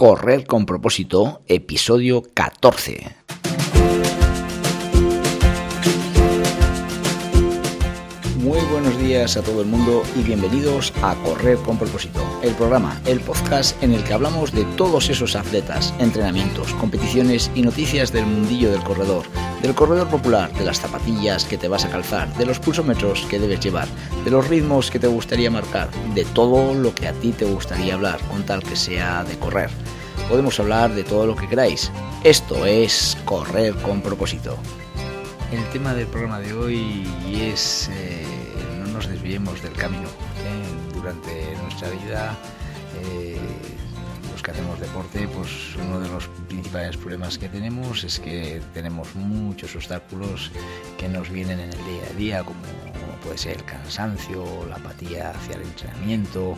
Correr con propósito, episodio 14. Muy buenos días a todo el mundo y bienvenidos a Correr con propósito, el programa, el podcast en el que hablamos de todos esos atletas, entrenamientos, competiciones y noticias del mundillo del corredor, del corredor popular, de las zapatillas que te vas a calzar, de los pulsómetros que debes llevar, de los ritmos que te gustaría marcar, de todo lo que a ti te gustaría hablar, con tal que sea de correr. Podemos hablar de todo lo que queráis. Esto es Correr con propósito. El tema del programa de hoy es eh, no nos desviemos del camino. ¿eh? Durante nuestra vida, eh, que hacemos deporte, pues uno de los principales problemas que tenemos es que tenemos muchos obstáculos que nos vienen en el día a día, como puede ser el cansancio, la apatía hacia el entrenamiento,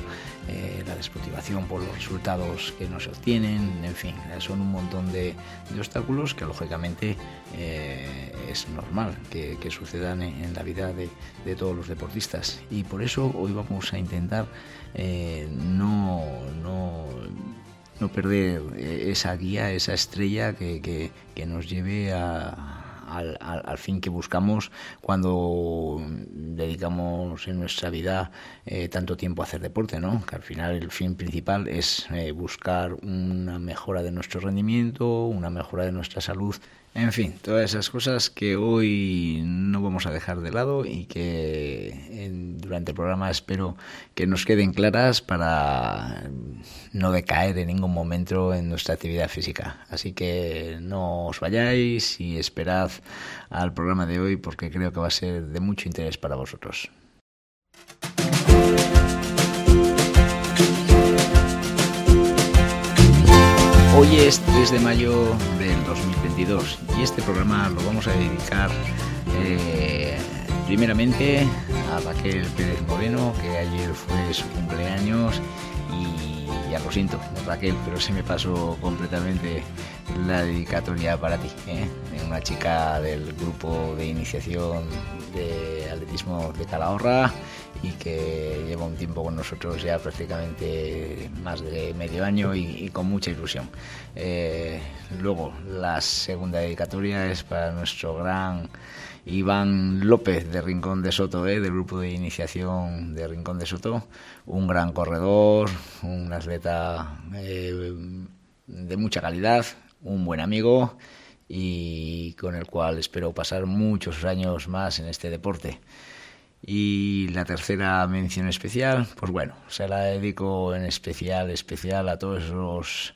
eh, la desmotivación por los resultados que no se obtienen, en fin, son un montón de, obstáculos que lógicamente eh, es normal que, sucedan en, la vida de, de, todos los deportistas. Y por eso hoy vamos a intentar eh, no, no, no, perder esa guía, esa estrella que, que, que nos lleve a al, al, al, fin que buscamos cuando dedicamos en nuestra vida eh, tanto tiempo a hacer deporte, ¿no? Que al final el fin principal es eh, buscar una mejora de nuestro rendimiento, una mejora de nuestra salud en fin, todas esas cosas que hoy no vamos a dejar de lado y que en, durante el programa espero que nos queden claras para no decaer en ningún momento en nuestra actividad física. Así que no os vayáis y esperad al programa de hoy porque creo que va a ser de mucho interés para vosotros. Hoy es 3 de mayo del 2022 y este programa lo vamos a dedicar eh, primeramente a Raquel Pérez Moreno, que ayer fue su cumpleaños y ya lo siento, Raquel, pero se me pasó completamente la dedicatoria para ti, ¿eh? una chica del grupo de iniciación de atletismo de Calahorra y que lleva un tiempo con nosotros ya prácticamente más de medio año y, con mucha ilusión. Eh, luego, la segunda dedicatoria es para nuestro gran Iván López de Rincón de Soto, eh, del grupo de iniciación de Rincón de Soto, un gran corredor, un atleta eh, de mucha calidad, un buen amigo y con el cual espero pasar muchos años más en este deporte. Y la tercera mención especial, pues bueno, se la dedico en especial, especial a todos los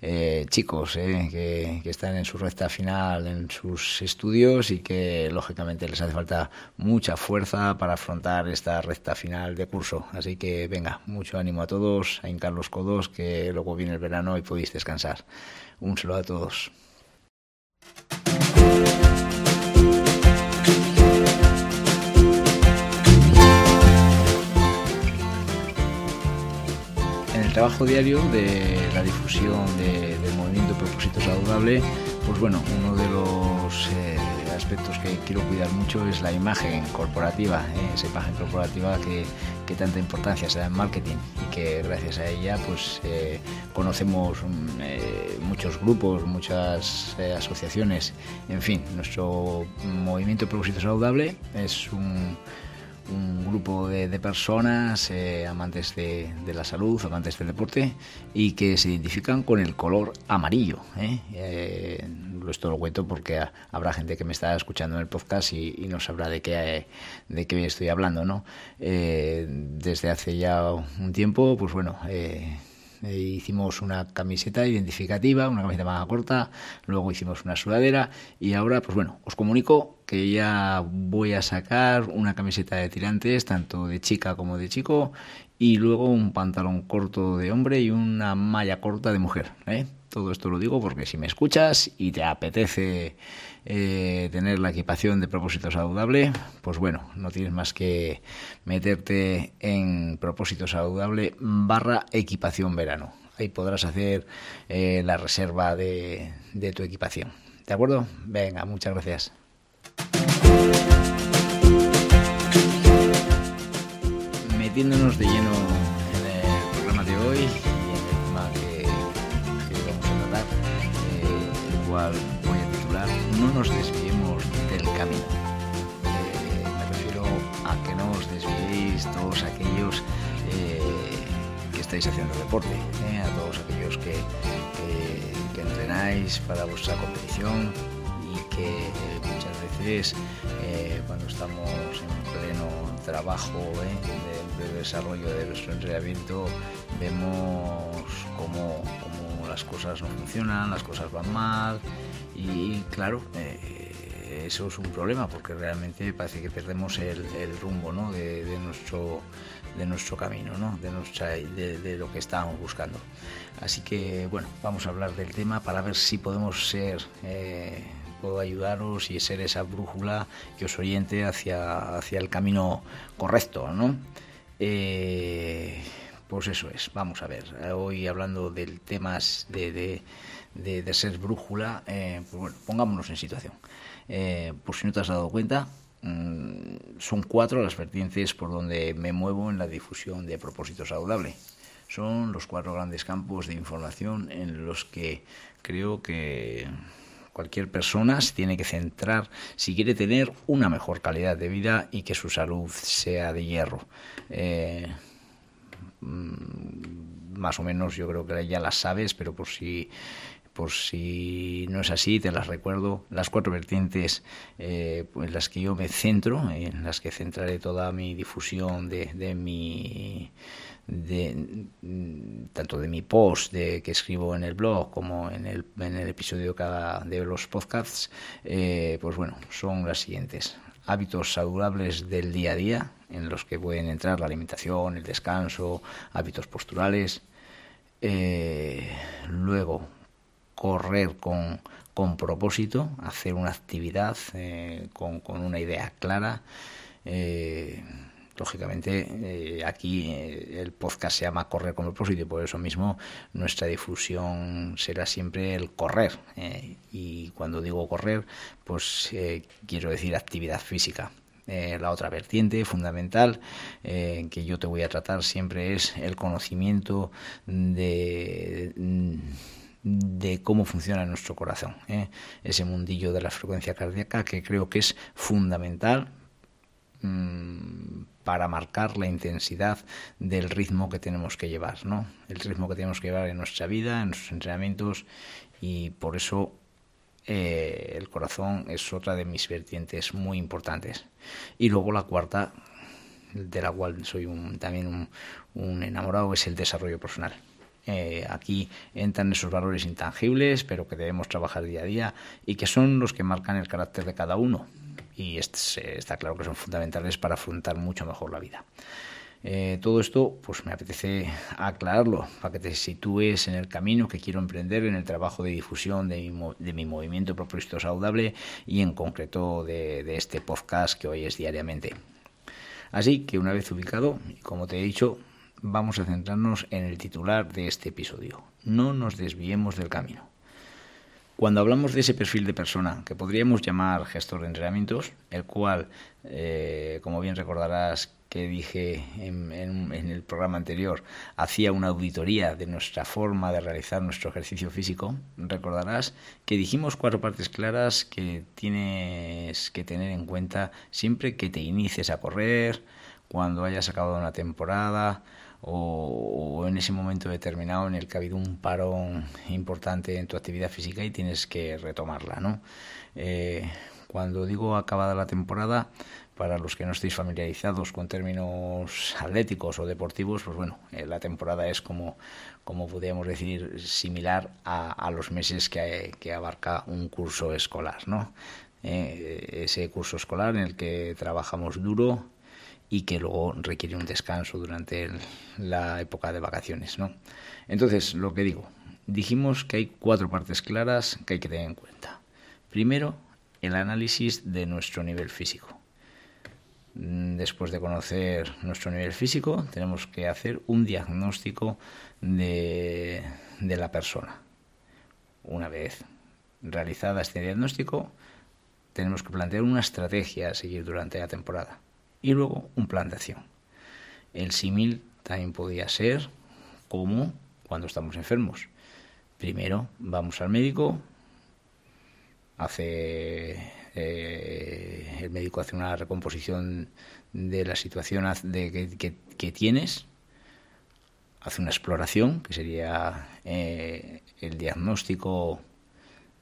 eh, chicos eh, que, que, están en su recta final en sus estudios y que lógicamente les hace falta mucha fuerza para afrontar esta recta final de curso. Así que venga, mucho ánimo a todos, a hincar los codos, que luego viene el verano y podéis descansar. Un saludo a todos. Trabajo diario de la difusión de, del movimiento Propósito Saludable, pues bueno, uno de los eh, aspectos que quiero cuidar mucho es la imagen corporativa, eh, esa imagen corporativa que, que, tanta importancia se da en marketing y que gracias a ella pues eh, conocemos eh, muchos grupos, muchas asociaciones, en fin, nuestro movimiento Propósito Saludable es un grupo de, de personas eh, amantes de, de, la salud, amantes del deporte y que se identifican con el color amarillo. ¿eh? Eh, esto lo cuento porque habrá gente que me está escuchando en el podcast y, y no sabrá de qué, de qué estoy hablando. ¿no? desde hace ya un tiempo, pues bueno eh, hicimos una camiseta identificativa, una camiseta más corta, luego hicimos una sudadera y ahora, pues bueno, os comunico que ya voy a sacar una camiseta de tirantes, tanto de chica como de chico, y luego un pantalón corto de hombre y una malla corta de mujer. ¿eh? Todo esto lo digo porque si me escuchas y te apetece eh, tener la equipación de propósito saludable, pues bueno, no tienes más que meterte en propósito saludable barra equipación verano. Ahí podrás hacer eh, la reserva de, de tu equipación. ¿De acuerdo? Venga, muchas gracias. Metiéndonos de lleno voy a titular No nos desviemos del camino. Eh, me refiero a que no os desviéis todos aquellos eh, que estáis haciendo deporte, eh, a todos aquellos que, entrenáis para vuestra competición y que muchas veces cuando estamos en pleno trabajo de, de, desarrollo de nuestro entrenamiento vemos cómo, las cosas no funcionan, las cosas van mal y claro, eh, eso es un problema porque realmente parece que perdemos el, rumbo ¿no? de, nuestro, de nuestro camino, ¿no? de, nuestra, de, lo que estábamos buscando. Así que bueno, vamos a hablar del tema para ver si podemos ser... Eh, puedo ayudaros y ser esa brújula que os oriente hacia, hacia el camino correcto, ¿no? Eh, pues eso es, vamos a ver, hoy hablando del tema de, de, ser brújula, eh, pues bueno, pongámonos en situación. Eh, por si no te has dado cuenta, mm, son cuatro las vertientes por donde me muevo en la difusión de propósito saludable. Son los cuatro grandes campos de información en los que creo que cualquier persona se tiene que centrar si quiere tener una mejor calidad de vida y que su salud sea de hierro. Eh, más o menos yo creo que ya las sabes, pero por si por si no es así, te las recuerdo, las cuatro vertientes eh, en las que yo me centro, en las que centraré toda mi difusión de, de mi de, mm, tanto de mi post de, que escribo en el blog como en el, en el episodio cada, de los podcasts, eh, pues bueno, son las siguientes. Hábitos saludables del día a día, en los que pueden entrar la alimentación, el descanso, hábitos posturales. Eh, luego, correr con, con, propósito, hacer una actividad eh, con, con, una idea clara. Eh, lógicamente eh, aquí eh, el podcast se llama Correr con propósito y por eso mismo nuestra difusión será siempre el correr. Eh, y cuando digo correr, pues quiero decir actividad física. La otra vertiente fundamental que yo te voy a tratar siempre es el conocimiento de de cómo funciona nuestro corazón, ese mundillo de la frecuencia cardíaca que creo que es fundamental mm, para marcar la intensidad del ritmo que tenemos que llevar, ¿no? El ritmo que tenemos que llevar en nuestra vida, en nuestros entrenamientos y por eso eh, el corazón es otra de mis vertientes muy importantes. Y luego la cuarta, de la cual soy también un, enamorado, es el desarrollo personal. Eh, aquí entran esos valores intangibles, pero que debemos trabajar día a día y que son los que marcan el carácter de cada uno y está claro que son fundamentales para afrontar mucho mejor la vida. Eh, todo esto, pues me apetece aclararlo para que te sitúes en el camino que quiero emprender en el trabajo de difusión de mi, de mi movimiento propósito saludable y en concreto de, de, este podcast que hoy es diariamente. Así que una vez ubicado, como te he dicho, vamos a centrarnos en el titular de este episodio. No nos desviemos del camino. Cuando hablamos de ese perfil de persona que podríamos llamar gestor de entrenamientos, el cual, eh, como bien recordarás que dije en, el programa anterior, hacía una auditoría de nuestra forma de realizar nuestro ejercicio físico, recordarás que dijimos cuatro partes claras que tienes que tener en cuenta siempre que te inicies a correr, cuando hayas acabado una temporada, o, en ese momento determinado en el que ha habido un parón importante en tu actividad física y tienes que retomarla, ¿no? Eh, cuando digo acabada la temporada, para los que no estéis familiarizados con términos atléticos o deportivos, pues bueno, eh, la temporada es como, como podríamos decir, similar a, los meses que, que, abarca un curso escolar, ¿no? Eh, ese curso escolar en el que trabajamos duro, y que luego requiere un descanso durante la época de vacaciones. ¿no? Entonces, lo que digo, dijimos que hay cuatro partes claras que hay que tener en cuenta. Primero, el análisis de nuestro nivel físico. Mm, después de conocer nuestro nivel físico, tenemos que hacer un diagnóstico de, de la persona. Una vez realizada este diagnóstico, tenemos que plantear una estrategia a seguir durante la temporada y luego un plan de acción. El símil también podría ser como cuando estamos enfermos. Primero vamos al médico, hace eh, el médico hace una recomposición de la situación de que, tienes, hace una exploración, que sería eh, el diagnóstico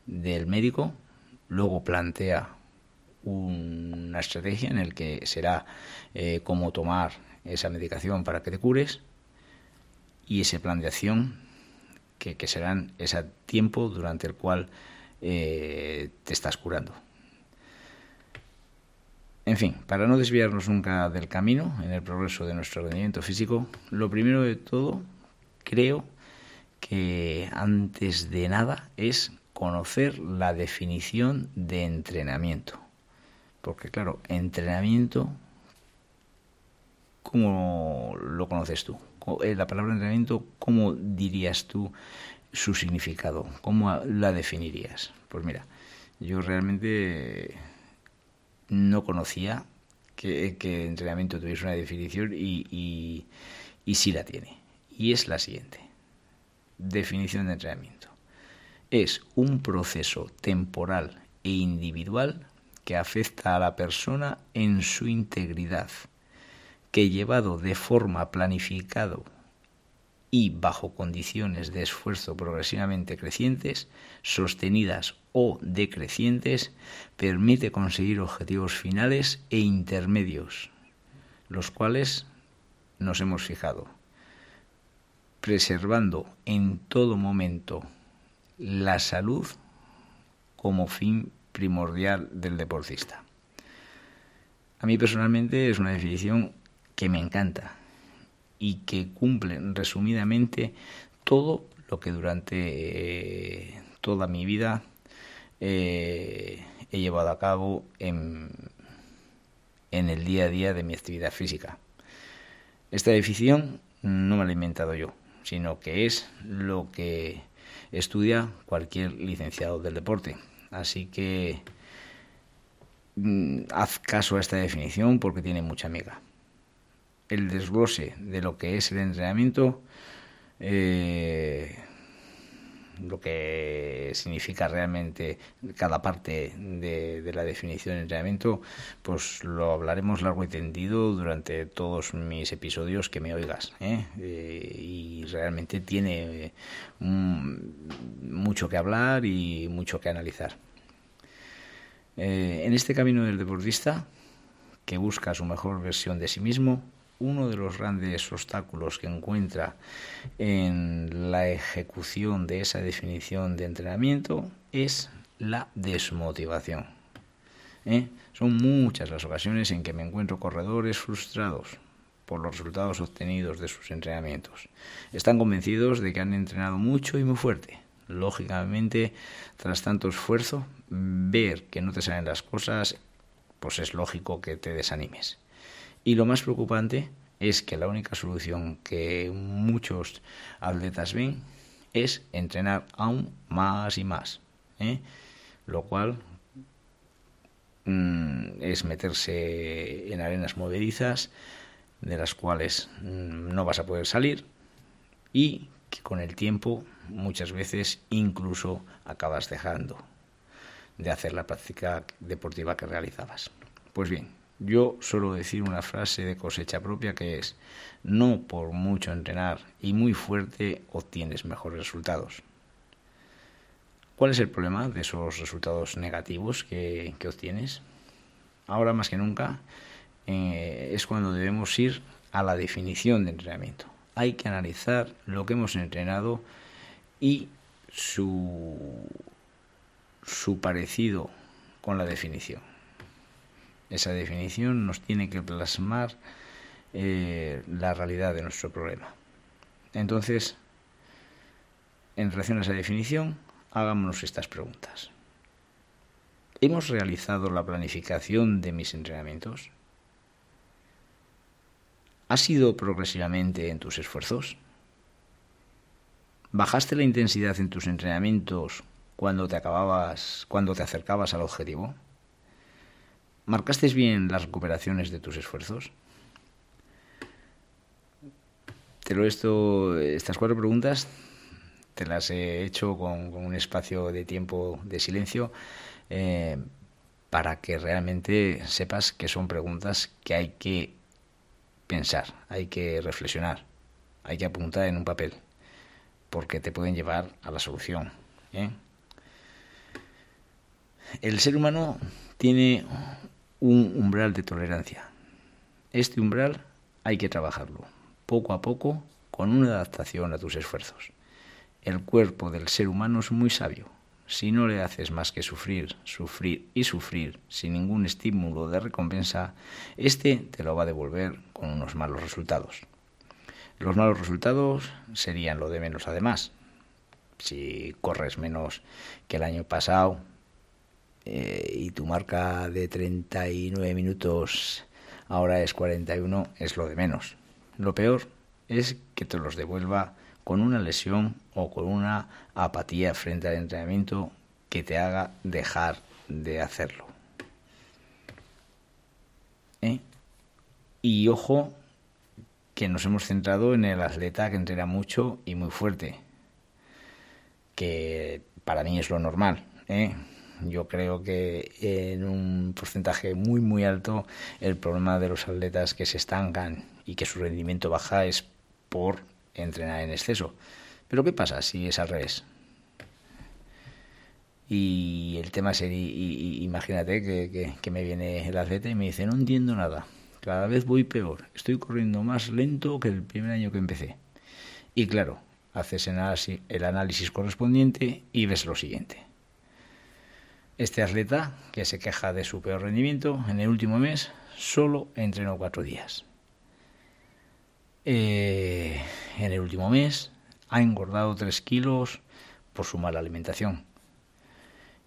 del médico, luego plantea una estrategia en el que será eh, cómo tomar esa medicación para que te cures y ese plan de acción que, que serán ese tiempo durante el cual eh, te estás curando. En fin, para no desviarnos nunca del camino en el progreso de nuestro rendimiento físico, lo primero de todo, creo que antes de nada es conocer la definición de entrenamiento. Porque claro, entrenamiento, ¿cómo lo conoces tú? Eh, la palabra entrenamiento, ¿cómo dirías tú su significado? ¿Cómo la definirías? Pues mira, yo realmente no conocía que, entrenamiento tuviese una definición y sí la tiene. Y es la siguiente. Definición de entrenamiento. Es un proceso temporal e individual que afecta a la persona en su integridad, que llevado de forma planificado y bajo condiciones de esfuerzo progresivamente crecientes, sostenidas o decrecientes, permite conseguir objetivos finales e intermedios, los cuales nos hemos fijado, preservando en todo momento la salud como fin primordial del deportista. A mí personalmente es una definición que me encanta y que cumple resumidamente todo lo que durante eh, toda mi vida eh, he llevado a cabo en, en el día a día de mi actividad física. Esta definición no me la he inventado yo, sino que es lo que estudia cualquier licenciado del deporte. Así que mm, haz caso a esta definición porque tiene mucha amiga el desglose de lo que es el entrenamiento, eh, lo que significa realmente cada parte de, la definición de entrenamiento, pues lo hablaremos largo y tendido durante todos mis episodios que me oigas. ¿eh? Eh, y realmente tiene mucho que hablar y mucho que analizar. en este camino del deportista, que busca su mejor versión de sí mismo, uno de los grandes obstáculos que encuentra en la ejecución de esa definición de entrenamiento es la desmotivación. ¿eh? Son muchas las ocasiones en que me encuentro corredores frustrados por los resultados obtenidos de sus entrenamientos. Están convencidos de que han entrenado mucho y muy fuerte. Lógicamente, tras tanto esfuerzo, ver que no te salen las cosas, pues es lógico que te desanimes. Y lo más preocupante es que la única solución que muchos atletas ven es entrenar aún más y más. ¿eh? Lo cual mm, es meterse en arenas movedizas de las cuales mm, no vas a poder salir y que con el tiempo muchas veces incluso acabas dejando de hacer la práctica deportiva que realizabas. Pues bien, yo suelo decir una frase de cosecha propia que es, no por mucho entrenar y muy fuerte obtienes mejores resultados. ¿Cuál es el problema de esos resultados negativos que, obtienes? Ahora más que nunca eh, es cuando debemos ir a la definición de entrenamiento. Hay que analizar lo que hemos entrenado y su, su parecido con la definición. Esa definición nos tiene que plasmar eh, la realidad de nuestro problema. Entonces, en relación a esa definición, hagámonos estas preguntas. ¿Hemos realizado la planificación de mis entrenamientos? ¿Has ido progresivamente en tus esfuerzos? ¿Bajaste la intensidad en tus entrenamientos cuando te acababas, cuando te acercabas al objetivo? ¿Marcaste bien las recuperaciones de tus esfuerzos? Te lo esto, estas cuatro preguntas te las he hecho con, un espacio de tiempo de silencio eh, para que realmente sepas que son preguntas que hay que pensar, hay que reflexionar, hay que apuntar en un papel, porque te pueden llevar a la solución. ¿eh? El ser humano tiene un umbral de tolerancia. Este umbral hay que trabajarlo poco a poco con una adaptación a tus esfuerzos. El cuerpo del ser humano es muy sabio. Si no le haces más que sufrir, sufrir y sufrir sin ningún estímulo de recompensa, este te lo va a devolver con unos malos resultados. Los malos resultados serían lo de menos además. Si corres menos que el año pasado eh, y tu marca de 39 minutos ahora es 41, es lo de menos. Lo peor es que te los devuelva con una lesión o con una apatía frente al entrenamiento que te haga dejar de hacerlo. ¿Eh? Y ojo que nos hemos centrado en el atleta que entrena mucho y muy fuerte, que para mí es lo normal. ¿eh? Yo creo que en un porcentaje muy muy alto el problema de los atletas que se estancan y que su rendimiento baja es por entrenar en exceso. Pero ¿qué pasa si es al revés? Y el tema sería, imagínate que, que, me viene el atleta y me dice, no entiendo nada, cada vez voy peor, estoy corriendo más lento que el primer año que empecé. Y claro, haces el análisis correspondiente y ves lo siguiente. Este atleta, que se queja de su peor rendimiento, en el último mes solo entrenó cuatro días. Eh, en el último mes ha engordado 3 kilos por su mala alimentación.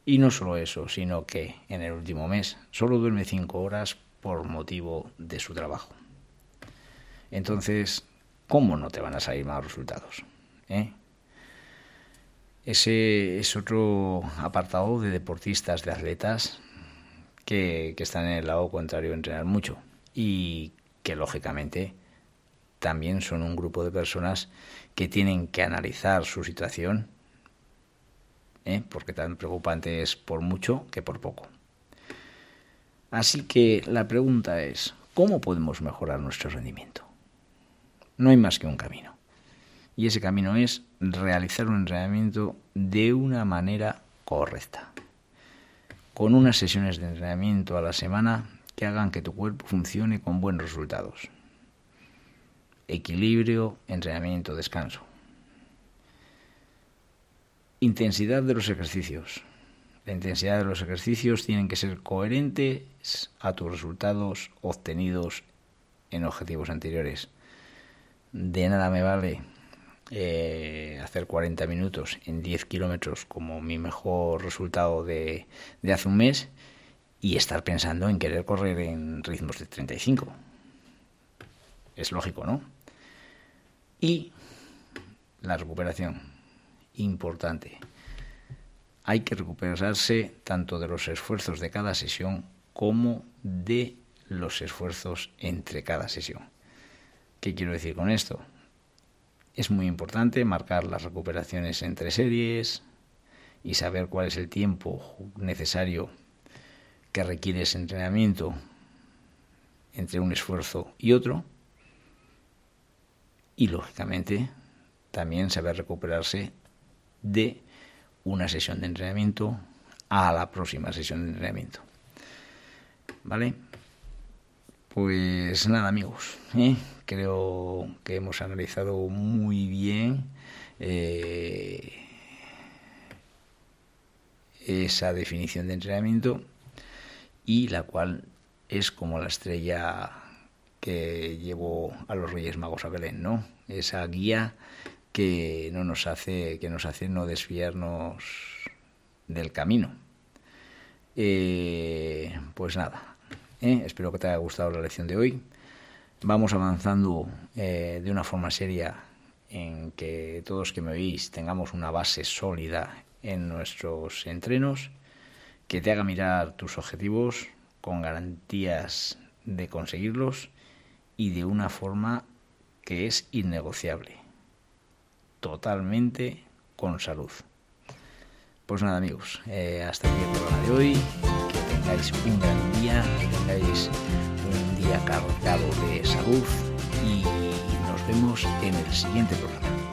Y no solo eso, sino que en el último mes solo duerme 5 horas por motivo de su trabajo. Entonces, ¿cómo no te van a salir malos resultados? ¿Eh? Ese es otro apartado de deportistas, de atletas que, están en el lado contrario de entrenar mucho y que lógicamente también son un grupo de personas que tienen que analizar su situación, ¿eh? porque tan preocupante es por mucho que por poco. Así que la pregunta es, ¿cómo podemos mejorar nuestro rendimiento? No hay más que un camino. Y ese camino es realizar un entrenamiento de una manera correcta. Con unas sesiones de entrenamiento a la semana que hagan que tu cuerpo funcione con buenos resultados equilibrio, entrenamiento, descanso. Intensidad de los ejercicios. La intensidad de los ejercicios tienen que ser coherentes a tus resultados obtenidos en objetivos anteriores. De nada me vale eh, hacer 40 minutos en 10 kilómetros como mi mejor resultado de, de hace un mes y estar pensando en querer correr en ritmos de 35. Es lógico, ¿no? Y la recuperación, importante. Hay que recuperarse tanto de los esfuerzos de cada sesión como de los esfuerzos entre cada sesión. ¿Qué quiero decir con esto? Es muy importante marcar las recuperaciones entre series y saber cuál es el tiempo necesario que requiere ese entrenamiento entre un esfuerzo y otro y lógicamente también saber recuperarse de una sesión de entrenamiento a la próxima sesión de entrenamiento. ¿Vale? Pues nada amigos, ¿eh? creo que hemos analizado muy bien eh, esa definición de entrenamiento y la cual es como la estrella que llevó a los Reyes Magos a Belén, ¿no? Esa guía que no nos hace, que nos hace no desviarnos del camino. Eh, pues nada, ¿eh? espero que te haya gustado la lección de hoy. Vamos avanzando eh, de una forma seria en que todos que me oís tengamos una base sólida en nuestros entrenos, que te haga mirar tus objetivos con garantías de conseguirlos y de una forma que es innegociable, totalmente con salud. Pues nada amigos, eh, hasta aquí el programa de hoy. Que tengáis un gran día, cargado de salud y nos vemos en el siguiente programa.